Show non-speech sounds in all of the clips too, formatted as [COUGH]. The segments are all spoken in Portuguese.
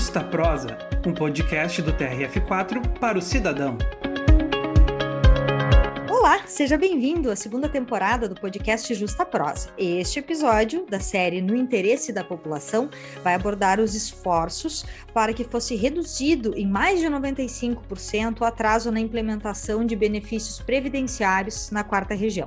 Justa Prosa, um podcast do TRF4 para o cidadão. Olá, seja bem-vindo à segunda temporada do podcast Justa Prosa. Este episódio da série No Interesse da População vai abordar os esforços para que fosse reduzido em mais de 95% o atraso na implementação de benefícios previdenciários na quarta região.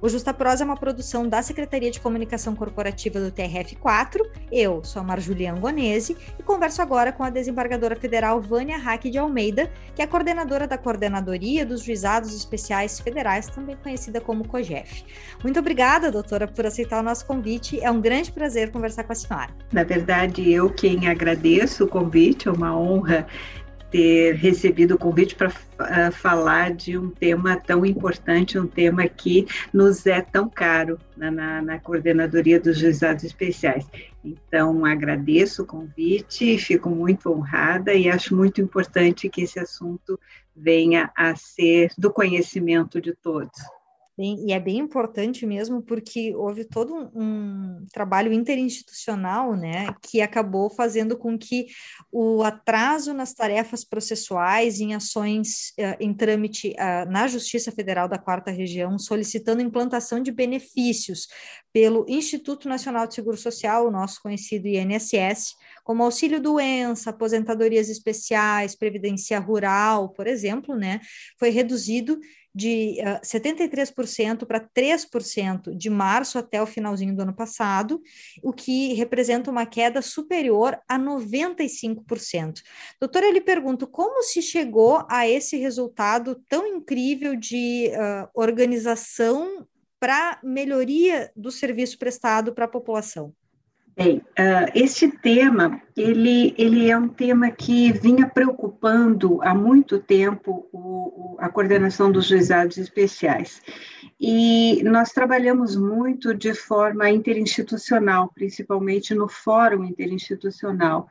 O Justa Prosa é uma produção da Secretaria de Comunicação Corporativa do TRF4. Eu sou a Marjulia Angonese e converso agora com a desembargadora federal Vânia Hack de Almeida, que é coordenadora da Coordenadoria dos Juizados Especiais Federais Federais, também conhecida como COGEF. Muito obrigada, doutora, por aceitar o nosso convite. É um grande prazer conversar com a senhora. Na verdade, eu quem agradeço o convite, é uma honra ter recebido o convite para uh, ah, falar de um tema tão importante, um tema que nos é tão caro na, na, na coordenadoria dos juizados especiais. Então, agradeço o convite, fico muito honrada e acho muito importante que esse assunto venha a ser do conhecimento de todos. Bem, e é bem importante mesmo, porque houve todo um, um, trabalho interinstitucional, né, que acabou fazendo com que o atraso nas tarefas processuais, em ações uh, em trâmite uh, na Justiça Federal da Quarta Região, solicitando implantação de benefícios pelo Instituto Nacional de Seguro Social, o nosso conhecido INSS, como auxílio doença, aposentadorias especiais, previdência rural, por exemplo, né, foi reduzido de uh, 73% para 3% de março até o finalzinho do ano passado, o que representa uma queda superior a 95%. Doutora, ele pergunta como se chegou a esse resultado tão incrível de uh, organização para melhoria do serviço prestado para a população? Bem, uh, esse tema, ele, ele é um tema que vinha preocupando há muito tempo o, o, a coordenação dos juizados especiais. E nós trabalhamos muito de forma interinstitucional, principalmente no Fórum Interinstitucional.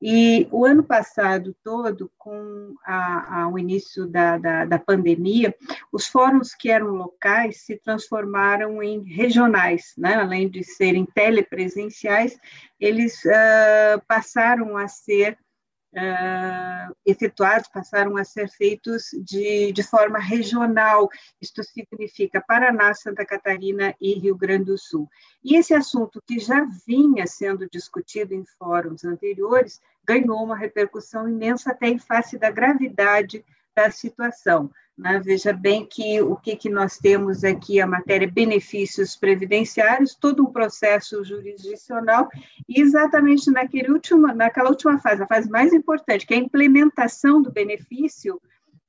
E o ano passado todo, com a, a, o início da, da, da, pandemia, os fóruns que eram locais se transformaram em regionais, né? além de serem telepresenciais, eles uh, passaram a ser uh, efetuados, passaram a ser feitos de, de forma regional. Isto significa Paraná, Santa Catarina e Rio Grande do Sul. E esse assunto, que já vinha sendo discutido em fóruns anteriores, ganhou uma repercussão imensa, até em face da gravidade da situação. Né? Veja bem que o que, que nós temos aqui, a matéria benefícios previdenciários, todo um processo jurisdicional, e exatamente naquele último, naquela última fase, a fase mais importante, que é a implementação do benefício,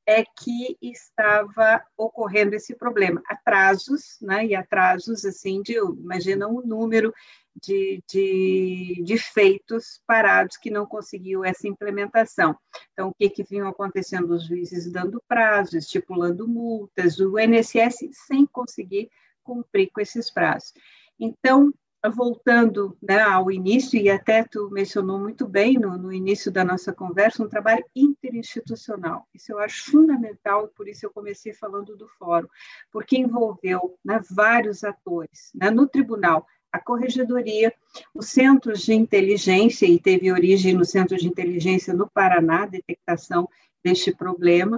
é que estava ocorrendo esse problema, atrasos, né, e atrasos, assim, de, imagina um número de, de, de, feitos parados que não conseguiu essa implementação. Então, o que, que vinham acontecendo? Os juízes dando prazo, estipulando multas, o INSS sem conseguir cumprir com esses prazos. Então, voltando né, ao início, e até tu mencionou muito bem no, no, início da nossa conversa, um trabalho interinstitucional. Isso eu acho fundamental, por isso eu comecei falando do fórum, porque envolveu né, vários atores. Né, no tribunal, a corregedoria, os centros de inteligência, e teve origem no Centro de Inteligência no Paraná, detectação deste problema,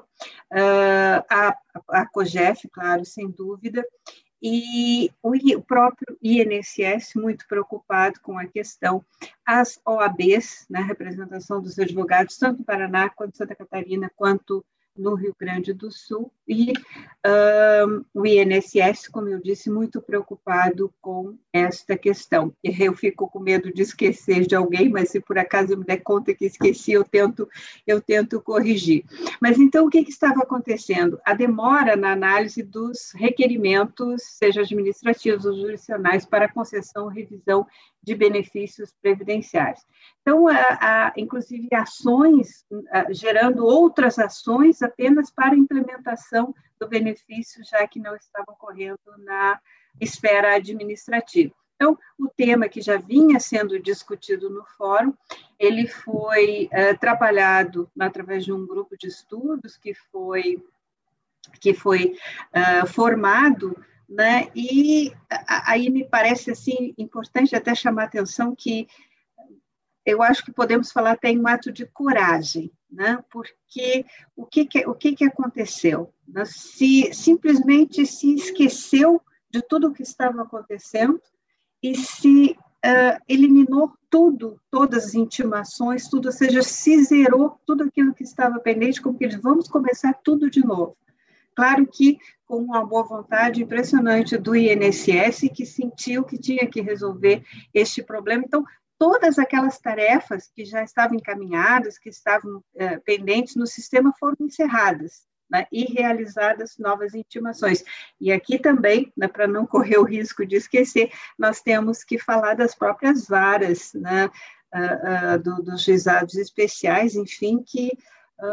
uh, a, a COGEF, claro, sem dúvida, e o, próprio INSS, muito preocupado com a questão, as OABs, na né, representação dos advogados, tanto no Paraná, quanto Santa Catarina, quanto no Rio Grande do Sul, e um, o INSS, como eu disse, muito preocupado com esta questão. Eu fico com medo de esquecer de alguém, mas se por acaso eu me der conta que esqueci, eu tento, eu tento corrigir. Mas então, o que, que estava acontecendo? A demora na análise dos requerimentos, seja administrativos ou jurisdicionais, para concessão revisão de benefícios previdenciários. Então, a, a, inclusive, ações, gerando outras ações apenas para implementação do benefício, já que não estavam ocorrendo na esfera administrativa. Então, o tema que já vinha sendo discutido no fórum, ele foi é, trabalhado através de um grupo de estudos que foi que foi uh, formado né? E aí me parece assim importante até chamar a atenção que eu acho que podemos falar até em um ato de coragem, né? porque o que, que, o que, que aconteceu? Se simplesmente se esqueceu de tudo o que estava acontecendo e se uh, eliminou tudo, todas as intimações, tudo, ou seja, se zerou tudo aquilo que estava pendente, como que eles vamos começar tudo de novo. Claro que com uma boa vontade impressionante do INSS, que sentiu que tinha que resolver este problema. Então, todas aquelas tarefas que já estavam encaminhadas, que estavam eh, pendentes no sistema, foram encerradas né, e realizadas novas intimações. E aqui também, né, para não [LAUGHS] correr o risco de esquecer, nós temos que falar das próprias varas né, uh, uh, do, dos juizados especiais, enfim, que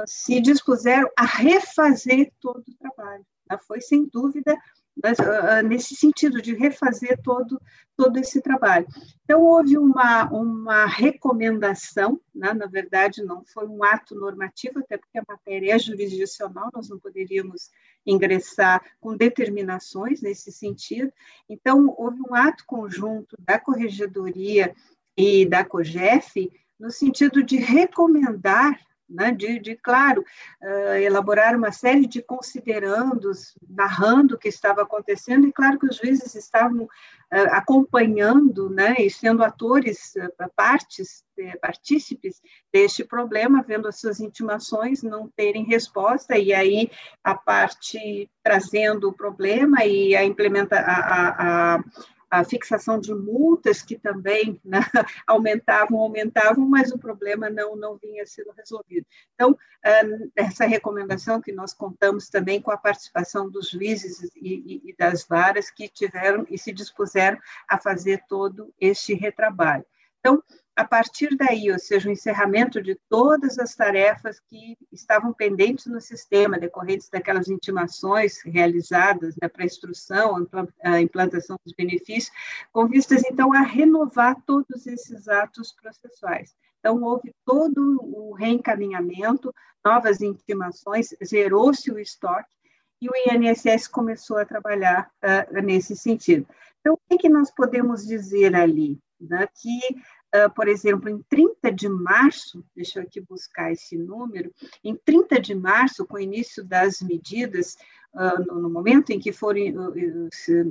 se dispuseram a refazer todo o trabalho. Né, foi, sem dúvida, mas, uh, nesse sentido de refazer todo, todo esse trabalho. Então, houve uma, uma recomendação, né? na verdade, não foi um ato normativo, até porque a matéria é jurisdicional, nós não poderíamos ingressar com determinações nesse sentido. Então, houve um ato conjunto da Corregedoria e da COGEF, no sentido de recomendar né, de, de, claro, uh, elaborar uma série de considerandos, narrando o que estava acontecendo, e claro que os juízes estavam uh, acompanhando né, e sendo atores, uh, partes, partícipes deste problema, vendo as suas intimações não terem resposta, e aí a parte trazendo o problema e a implementa a, a, a a fixação de multas que também né, [LAUGHS] aumentavam, aumentavam, mas o problema não, não vinha sendo resolvido. Então, essa recomendação que nós contamos também com a participação dos juízes e, e das varas que tiveram e se dispuseram a fazer todo este retrabalho. Então, a partir daí, ou seja, o encerramento de todas as tarefas que estavam pendentes no sistema, decorrentes daquelas intimações realizadas né, para instrução, a implantação dos benefícios, com vistas, então, a renovar todos esses atos processuais. Então, houve todo o reencaminhamento, novas intimações, zerou-se o estoque, e o INSS começou a trabalhar uh, nesse sentido. Então, o que, que nós podemos dizer ali? Né? Que uh, por exemplo, em 30 de março, deixa eu aqui buscar esse número, em 30 de março, com o início das medidas, uh, no, no, momento em que foram, uh,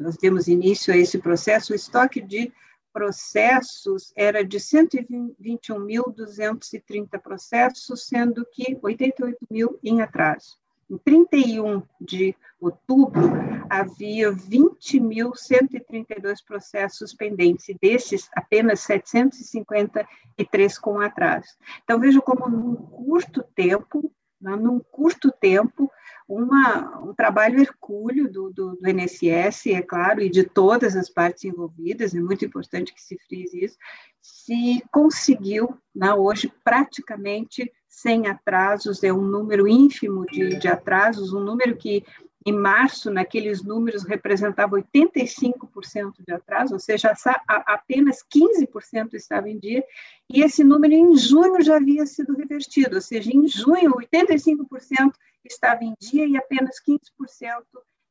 nós demos início a esse processo, o estoque de processos era de 121.230 processos, sendo que 88 mil em atraso. Em 31 de outubro, havia 20.132 processos pendentes, e desses, apenas 753 com atraso. Então, vejo como, num curto tempo, né, num curto tempo, uma, um trabalho hercúleo do, do, do INSS, é claro, e de todas as partes envolvidas, é muito importante que se frise isso, se conseguiu, né, hoje, praticamente sem atrasos, é um número ínfimo de, de atrasos, um número que em março, naqueles números, representava 85% de atraso, ou seja, apenas 15% estava em dia, e esse número em junho já havia sido revertido, ou seja, em junho 85% estava em dia e apenas 15%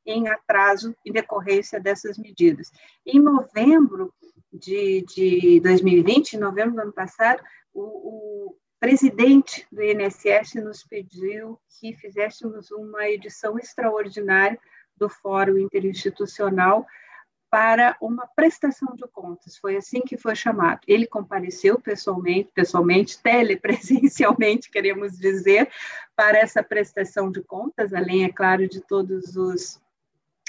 em atraso em decorrência dessas medidas. Em novembro de, de 2020, em novembro do ano passado, o, o presidente do INSS nos pediu que fizéssemos uma edição extraordinária do Fórum Interinstitucional para uma prestação de contas. Foi assim que foi chamado. Ele compareceu pessoalmente, pessoalmente, telepresencialmente, [LAUGHS] queremos dizer, para essa prestação de contas, além, é claro, de todos os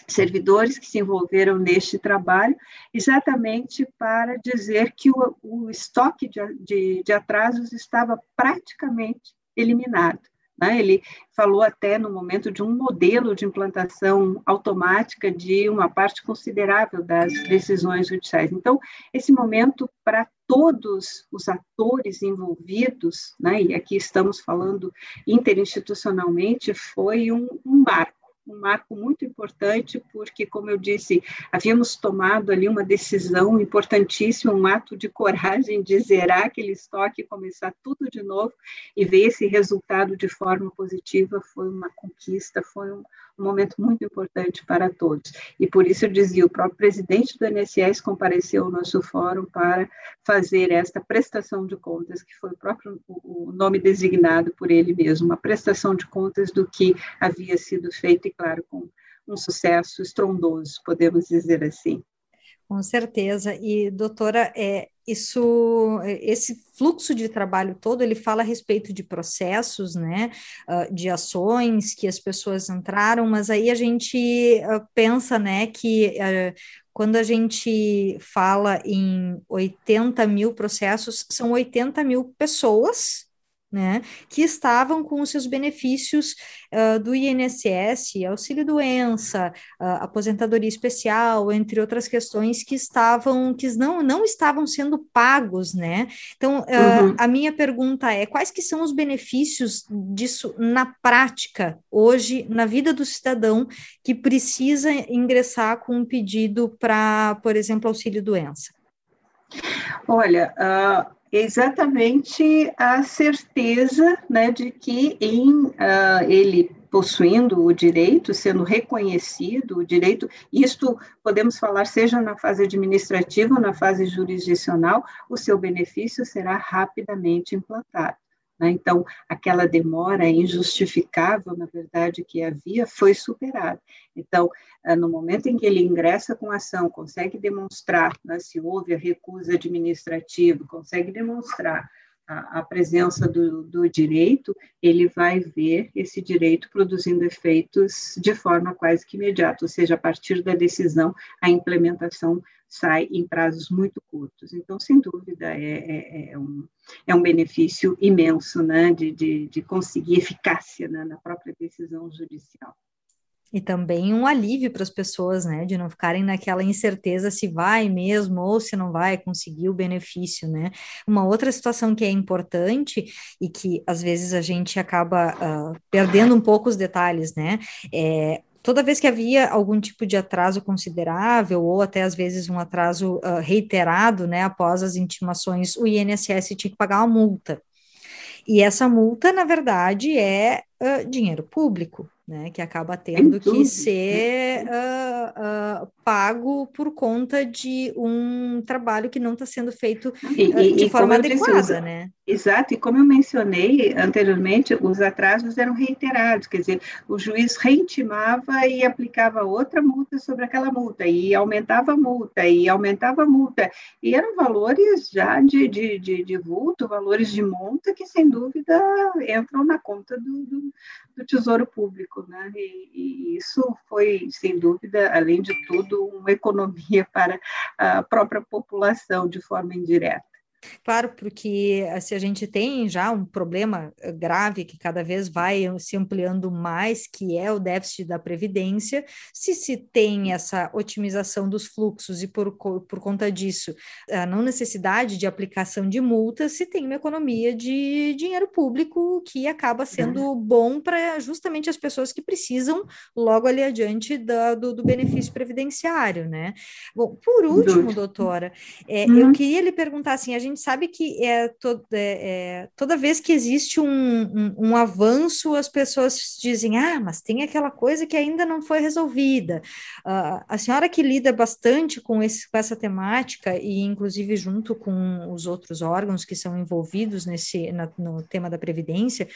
servidores que se envolveram neste trabalho, exatamente para dizer que o, o estoque de, de, de, atrasos estava praticamente eliminado. Né? Ele falou até no momento de um modelo de implantação automática de uma parte considerável das decisões judiciais. Então, esse momento para todos os atores envolvidos, né, e aqui estamos falando interinstitucionalmente, foi um, um marco um marco muito importante, porque, como eu disse, havíamos tomado ali uma decisão importantíssima, um ato de coragem de zerar aquele estoque, começar tudo de novo e ver esse resultado de forma positiva foi uma conquista, foi um, um momento muito importante para todos. E por isso eu dizia, o próprio presidente do INSS compareceu ao nosso fórum para fazer esta prestação de contas, que foi o próprio o nome designado por ele mesmo, uma prestação de contas do que havia sido feito, e claro, com um sucesso estrondoso, podemos dizer assim. Com certeza. E, doutora, é, isso, esse fluxo de trabalho todo, ele fala a respeito de processos, né, uh, de ações que as pessoas entraram, mas aí a gente uh, pensa, né, que uh, quando a gente fala em 80 mil processos, são 80 mil pessoas né, que estavam com os seus benefícios uh, do INSS, auxílio-doença, uh, aposentadoria especial, entre outras questões que estavam, que não, não estavam sendo pagos, né? Então, uh, uhum. a minha pergunta é, quais que são os benefícios disso na prática, hoje, na vida do cidadão que precisa ingressar com um pedido para, por exemplo, auxílio-doença? Olha, exatamente a certeza né, de que em uh, ele possuindo o direito, sendo reconhecido o direito, isto podemos falar seja na fase administrativa ou na fase jurisdicional, o seu benefício será rapidamente implantado. Né? Então, aquela demora injustificável, na verdade, que havia, foi superada. Então, ah, no momento em que ele ingressa com a ação, consegue demonstrar né, se houve a recusa administrativa, consegue demonstrar a, presença do, do, direito, ele vai ver esse direito produzindo efeitos de forma quase que imediata, ou seja, a partir da decisão, a implementação sai em prazos muito curtos. Então, sem dúvida, é, é, é um, é um benefício imenso né, de, de, de conseguir eficácia né, na própria decisão judicial. E também um alívio para as pessoas, né, de não ficarem naquela incerteza se vai mesmo ou se não vai conseguir o benefício, né. Uma outra situação que é importante e que às vezes a gente acaba uh, perdendo um pouco os detalhes, né, é toda vez que havia algum tipo de atraso considerável, ou até às vezes um atraso uh, reiterado, né, após as intimações, o INSS tinha que pagar uma multa. E essa multa, na verdade, é uh, dinheiro público, né, que acaba tendo que ser uh, uh, pago por conta de um trabalho que não está sendo feito e, de forma adequada, né? Exato, e como eu mencionei anteriormente, os atrasos eram reiterados, quer dizer, o juiz reintimava e aplicava outra multa sobre aquela multa, e aumentava a multa, e aumentava a multa, e eram valores já de, de, de, de vulto, valores de monta que, sem dúvida, entram na conta do, do, do Tesouro Público, né? E, e isso foi, sem dúvida, além de tudo, uma economia [LAUGHS] para a própria população de forma indireta. Claro, porque eh, se a gente tem já um problema eh, grave que cada vez vai se ampliando mais, que é o déficit da Previdência, se se tem essa otimização dos fluxos e por, por conta disso a não necessidade de aplicação de multas, se tem uma economia de dinheiro público que acaba sendo bom para justamente as pessoas que precisam logo ali adiante da, do, do, benefício previdenciário, né? Bom, por último, doutora, é, uhum. eu queria lhe perguntar assim, a gente gente sabe que é, to, é, é toda vez que existe um, um, um, avanço, as pessoas dizem, ah, mas tem aquela coisa que ainda não foi resolvida. Uh, a senhora que lida bastante com, esse, com essa temática, e inclusive junto com os outros órgãos que são envolvidos nesse, na, no tema da Previdência,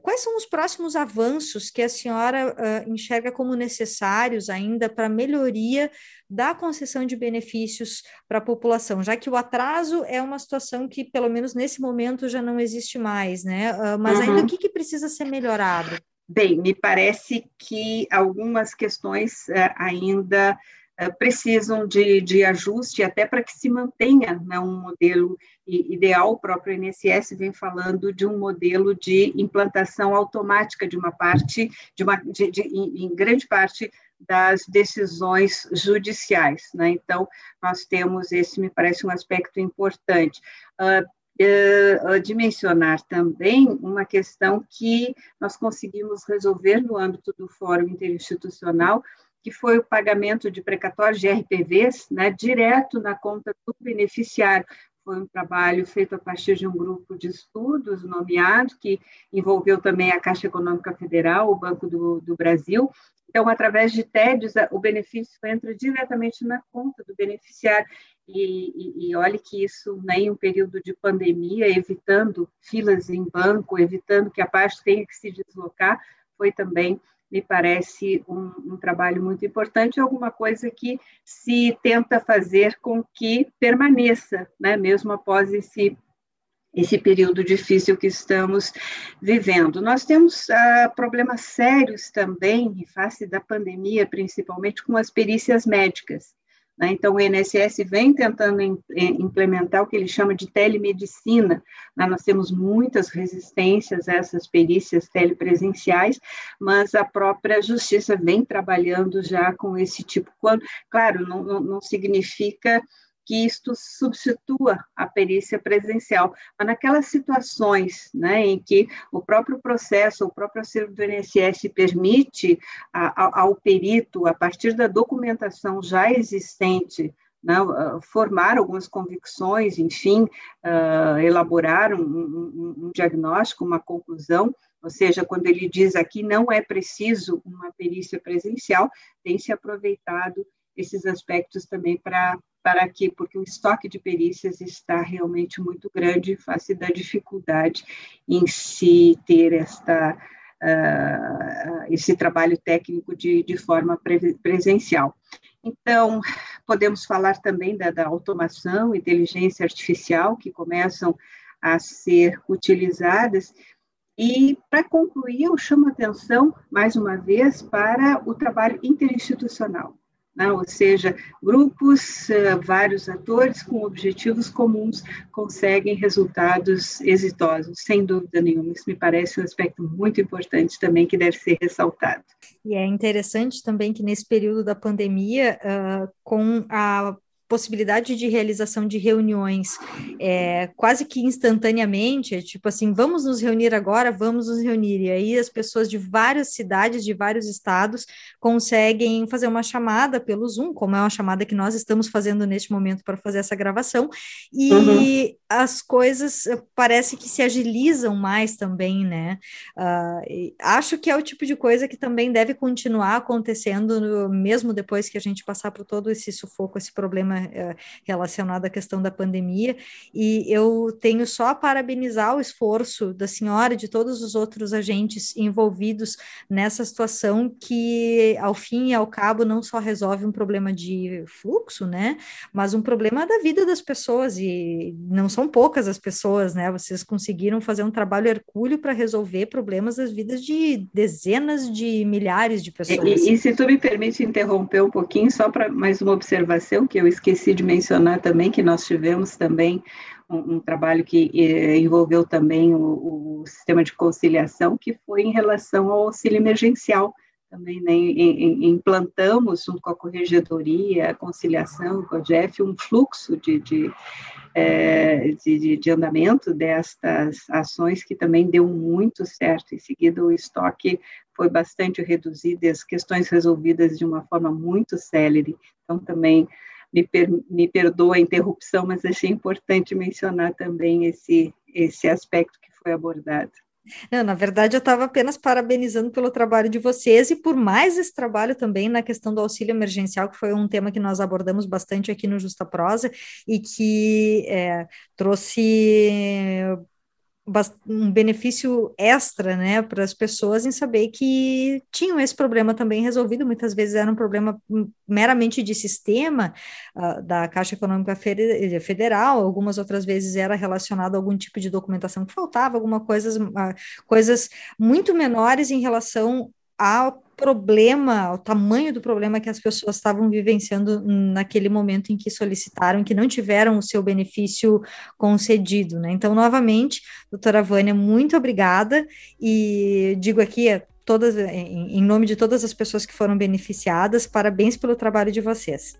quais são os próximos avanços que a senhora uh, enxerga como necessários ainda para melhoria da concessão de benefícios para a população, já que o atraso é uma situação que, pelo menos nesse momento, já não existe mais, né? Uh, mas uhum. ainda o que, que precisa ser melhorado? Bem, me parece que algumas questões uh, ainda uh, precisam de, de ajuste, até para que se mantenha né, um modelo ideal. O próprio INSS vem falando de um modelo de implantação automática de uma parte, de uma, de, de, em, em grande parte das decisões judiciais. Né? Então, nós temos esse, me parece, um aspecto importante. Uh, uh, dimensionar também uma questão que nós conseguimos resolver no âmbito do Fórum Interinstitucional, que foi o pagamento de precatórios de RPVs, né, direto na conta do beneficiário. Foi um trabalho feito a partir de um grupo de estudos nomeado, que envolveu também a Caixa Econômica Federal, o Banco do, do Brasil. Então, através de TEDs, o benefício entra diretamente na conta do beneficiário. E, e, e olhe que isso, né, em um período de pandemia, evitando filas em banco, evitando que a parte tenha que se deslocar, foi também me parece um, um, trabalho muito importante, alguma coisa que se tenta fazer com que permaneça, né, mesmo após esse esse período difícil que estamos vivendo. Nós temos ah, problemas sérios também, em face da pandemia, principalmente com as perícias médicas. Né? Então, o INSS vem tentando implementar o que ele chama de telemedicina. Né? Nós temos muitas resistências a essas perícias telepresenciais, mas a própria Justiça vem trabalhando já com esse tipo. Quando, claro, não, não, não significa que isto substitua a perícia presencial. Mas naquelas situações né, em que o próprio processo, o próprio acervo do INSS permite ao perito, a partir da documentação já existente, né, formar algumas convicções, enfim, uh, elaborar um, um, um diagnóstico, uma conclusão, ou seja, quando ele diz aqui não é preciso uma perícia presencial, tem se aproveitado esses aspectos também para para que, porque o estoque de perícias está realmente muito grande, face da dificuldade em se ter esta, uh, esse trabalho técnico de, de forma pre presencial. Então, podemos falar também da, da automação, inteligência artificial, que começam a ser utilizadas, e, para concluir, eu chamo a atenção, mais uma vez, para o trabalho interinstitucional né? ou seja, grupos, eh, vários atores com objetivos comuns conseguem resultados exitosos, sem dúvida nenhuma. Isso me parece um aspecto muito importante também que deve ser ressaltado. E é interessante também que nesse período da pandemia, uh, com a possibilidade de realização de reuniões é, quase que instantaneamente, é tipo assim, vamos nos reunir agora, vamos nos reunir. E aí as pessoas de várias cidades, de vários estados, conseguem fazer uma chamada pelo Zoom, como é uma chamada que nós estamos fazendo neste momento para fazer essa gravação, e uhum. as coisas eh, parece que se agilizam mais também, né? Uh, acho que é o tipo de coisa que também deve continuar acontecendo, no, mesmo depois que a gente passar por todo esse sufoco, esse problema eh, relacionado à questão da pandemia, e eu tenho só a parabenizar o esforço da senhora e de todos os outros agentes envolvidos nessa situação que, ao fim e ao cabo, não só resolve um problema de fluxo, né, mas um problema da vida das pessoas, e não são poucas as pessoas, né, vocês conseguiram fazer um trabalho hercúleo para resolver problemas das vidas de dezenas de milhares de pessoas. E, e, se tu me permite interromper um pouquinho, só para mais uma observação que eu esqueci esqueci de mencionar também que nós tivemos também um, um trabalho que eh, envolveu também o, o, sistema de conciliação, que foi em relação ao auxílio emergencial. Também né, em, em, implantamos, junto com a Corregedoria, a conciliação, com a GEF, um fluxo de, de, é, de, de, andamento destas ações que também deu muito certo. Em seguida, o estoque foi bastante reduzido e as questões resolvidas de uma forma muito célere. Então, também me, per, me perdoa a interrupção, mas achei importante mencionar também esse, esse aspecto que foi abordado. Não, na verdade, eu estava apenas parabenizando pelo trabalho de vocês e por mais esse trabalho também na questão do auxílio emergencial, que foi um tema que nós abordamos bastante aqui no Justa Prosa e que é, trouxe um benefício extra, né, para as pessoas em saber que tinham esse problema também resolvido. Muitas vezes era um problema meramente de sistema uh, da Caixa Econômica Federal, algumas outras vezes era relacionado a algum tipo de documentação que faltava, alguma coisas, uh, coisas muito menores em relação ao problema, o tamanho do problema que as pessoas estavam vivenciando naquele momento em que solicitaram, que não tiveram o seu benefício concedido, né? Então, novamente, doutora Vânia, muito obrigada e digo aqui todas, em nome de todas as pessoas que foram beneficiadas, parabéns pelo trabalho de vocês.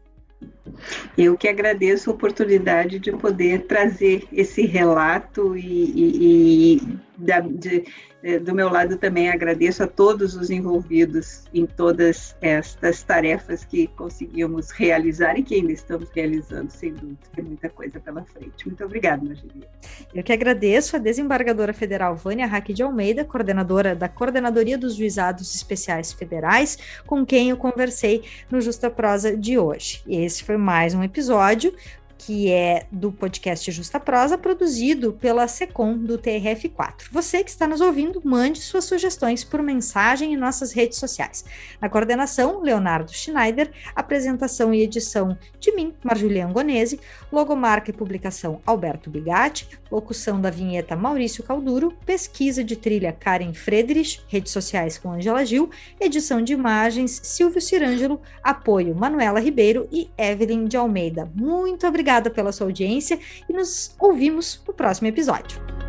Eu que agradeço a oportunidade de poder trazer esse relato e, e, e da, de, é, do meu lado também agradeço a todos os envolvidos em todas estas tarefas que conseguimos realizar e que ainda estamos realizando, sem dúvida, tem muita coisa pela frente. Muito obrigada, Margeria. Eu que agradeço a desembargadora federal Vânia Raque de Almeida, coordenadora da Coordenadoria dos Juizados Especiais Federais, com quem eu conversei no Justa Prosa de hoje. Esse foi mais um episódio que é do podcast Justa Prosa, produzido pela Secom do TRF4. Você que está nos ouvindo, mande suas sugestões por mensagem em nossas redes sociais. Na coordenação, Leonardo Schneider, apresentação e edição de mim, Marjulian Angonese, logomarca e publicação Alberto Bigatti, locução da vinheta Maurício Calduro, pesquisa de trilha Karen Friedrich, redes sociais com Angela Gil, edição de imagens Silvio Cirângelo, apoio Manuela Ribeiro e Evelyn de Almeida. Muito obrigada pela sua audiência e nos ouvimos no próximo episódio.